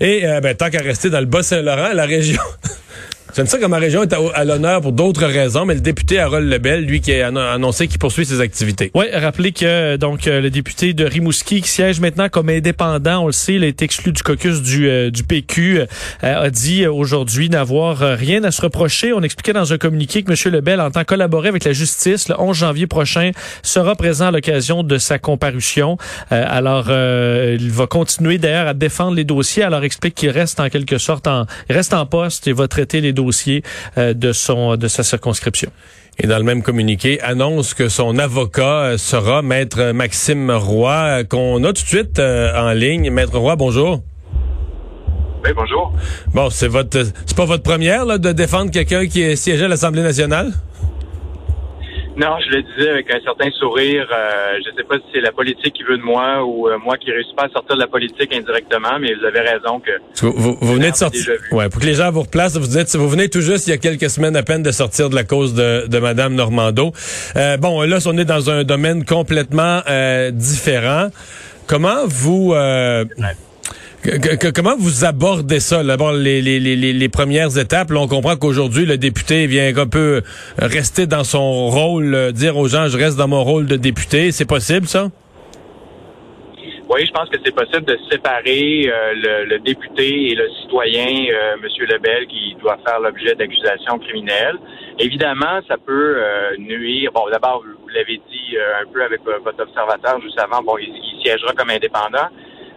Et euh, ben, tant qu'à rester dans le Bas-Saint-Laurent, la région... J'aime ça que ma région est à, l'honneur pour d'autres raisons, mais le député Harold Lebel, lui, qui a annoncé qu'il poursuit ses activités. Oui, rappelez que donc euh, le député de Rimouski, qui siège maintenant comme indépendant, on le sait, il a été exclu du caucus du, euh, du PQ, euh, a dit aujourd'hui n'avoir rien à se reprocher. On expliquait dans un communiqué que M. Lebel entend collaborer avec la justice le 11 janvier prochain, sera présent à l'occasion de sa comparution. alors, il va continuer d'ailleurs à défendre les dossiers. Alors, explique qu'il reste en quelque sorte en, reste en poste et va traiter les dossiers euh, de son de sa circonscription. Et dans le même communiqué, annonce que son avocat euh, sera Maître Maxime Roy, euh, qu'on a tout de suite en ligne. Maître Roy, bonjour. Oui, bonjour. Bon, c'est votre, c'est pas votre première de défendre quelqu'un qui est siégé à l'Assemblée nationale? Non, je le disais avec un certain sourire. Euh, je ne sais pas si c'est la politique qui veut de moi ou euh, moi qui réussis pas à sortir de la politique indirectement, mais vous avez raison que. Vous, venez de sortir. Ouais, pour que les gens vous replacent, vous dites, vous venez tout juste il y a quelques semaines à peine de sortir de la cause de, de Madame Normando. Euh, bon, là, on est dans un domaine complètement différent. Comment vous comment vous abordez ça? D'abord, les, les, les, les, premières étapes, là, on comprend qu'aujourd'hui, le député vient un peu rester dans son rôle, euh, dire aux gens, je reste dans mon rôle de député. C'est possible, ça? Oui, je pense que c'est possible de séparer euh, le, député et le citoyen, euh, M. Lebel, qui doit faire l'objet d'accusations criminelles. Évidemment, ça peut nuire. Bon, d'abord, vous l'avez dit un peu avec votre observateur juste avant, bon, il siégera comme indépendant.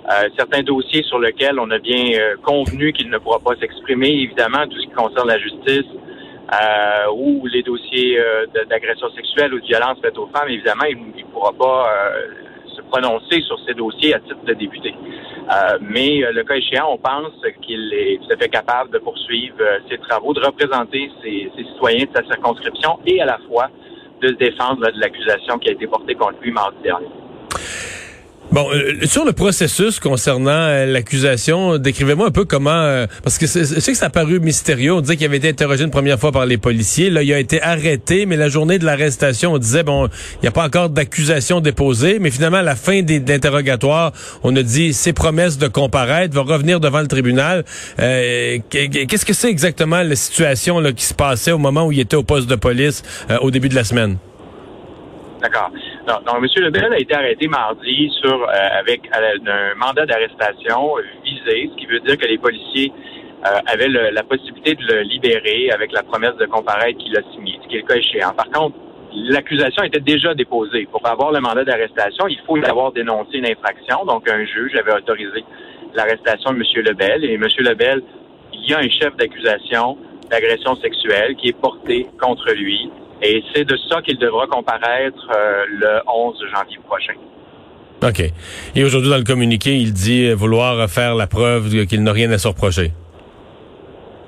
Euh, certains dossiers sur lesquels on a bien euh, convenu qu'il ne pourra pas s'exprimer, évidemment, tout ce qui concerne la justice euh, ou les dossiers d'agression sexuelle ou de violence faite aux femmes, évidemment, il ne pourra pas se prononcer sur ces dossiers à titre de député. mais le cas échéant, on pense qu'il est tout à fait capable de poursuivre ses travaux, de représenter ses, citoyens de sa circonscription et à la fois de se défendre de l'accusation qui a été portée contre lui mardi dernier. Bon, euh, sur le processus concernant euh, l'accusation, décrivez-moi un peu comment, euh, parce que je sais que ça a paru mystérieux. On disait qu'il avait été interrogé une première fois par les policiers. Là, il a été arrêté, mais la journée de l'arrestation, on disait bon, il n'y a pas encore d'accusation déposée, mais finalement à la fin des, de l'interrogatoire, on a dit ses promesses de comparaître, va revenir devant le tribunal. Qu'est-ce que c'est exactement la situation là, qui se passait au moment où il était au poste de police au début de la semaine? D'accord. Donc, M. Lebel a été arrêté mardi sur euh, avec un mandat d'arrestation visé, ce qui veut dire que les policiers euh, avaient la possibilité de le libérer avec la promesse de comparaître qu'il a signé, ce qui est le cas échéant. Par contre, l'accusation était déjà déposée. Pour avoir le mandat d'arrestation, il faut avoir dénoncé une infraction. Donc, un juge avait autorisé l'arrestation de M. Lebel. Et M. Lebel, il y a un chef d'accusation d'agression sexuelle qui est porté contre lui et c'est de ça qu'il devra comparaître euh, le 11 janvier prochain. OK. Et aujourd'hui, dans le communiqué, il dit vouloir faire la preuve qu'il n'a rien à se reprocher.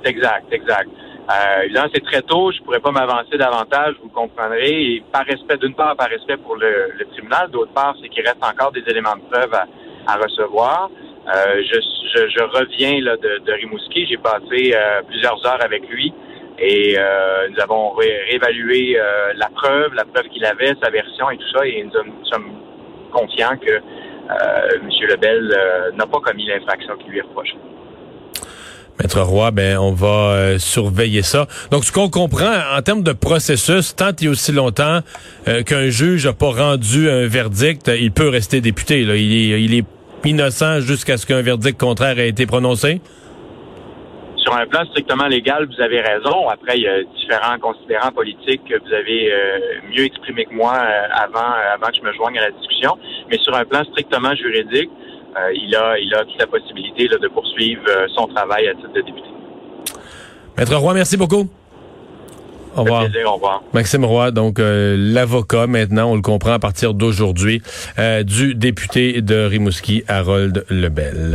Exact, exact. Euh, évidemment, c'est très tôt, je pourrais pas m'avancer davantage, vous comprendrez. Et par respect, d'une part, par respect pour le, tribunal, d'autre part, c'est qu'il reste encore des éléments de preuve à, recevoir. Euh, je, je, reviens là, de, de Rimouski, j'ai passé euh, plusieurs heures avec lui. Et euh, nous avons réévalué euh, la preuve, la preuve qu'il avait, sa version et tout ça, et nous, sommes confiants que euh, M. Lebel n'a pas commis l'infraction qui lui est reprochée. Maître Roy, ben on va surveiller ça. Donc, ce qu'on comprend en termes de processus, tant et aussi longtemps qu'un juge n'a pas rendu un verdict, il peut rester député. Il, est, il est innocent jusqu'à ce qu'un verdict contraire ait été prononcé? Sur un plan strictement légal, vous avez raison. Après, il y a différents considérants politiques que vous avez euh, mieux exprimé que moi euh, avant, euh, avant que je me joigne à la discussion. Mais sur un plan strictement juridique, il a, il a toute la possibilité de poursuivre son travail à titre de député. Maître Roy, merci beaucoup. Au revoir. au revoir. Maxime Roy, donc l'avocat maintenant, on le comprend à partir d'aujourd'hui, du député de Rimouski, Harold Lebel.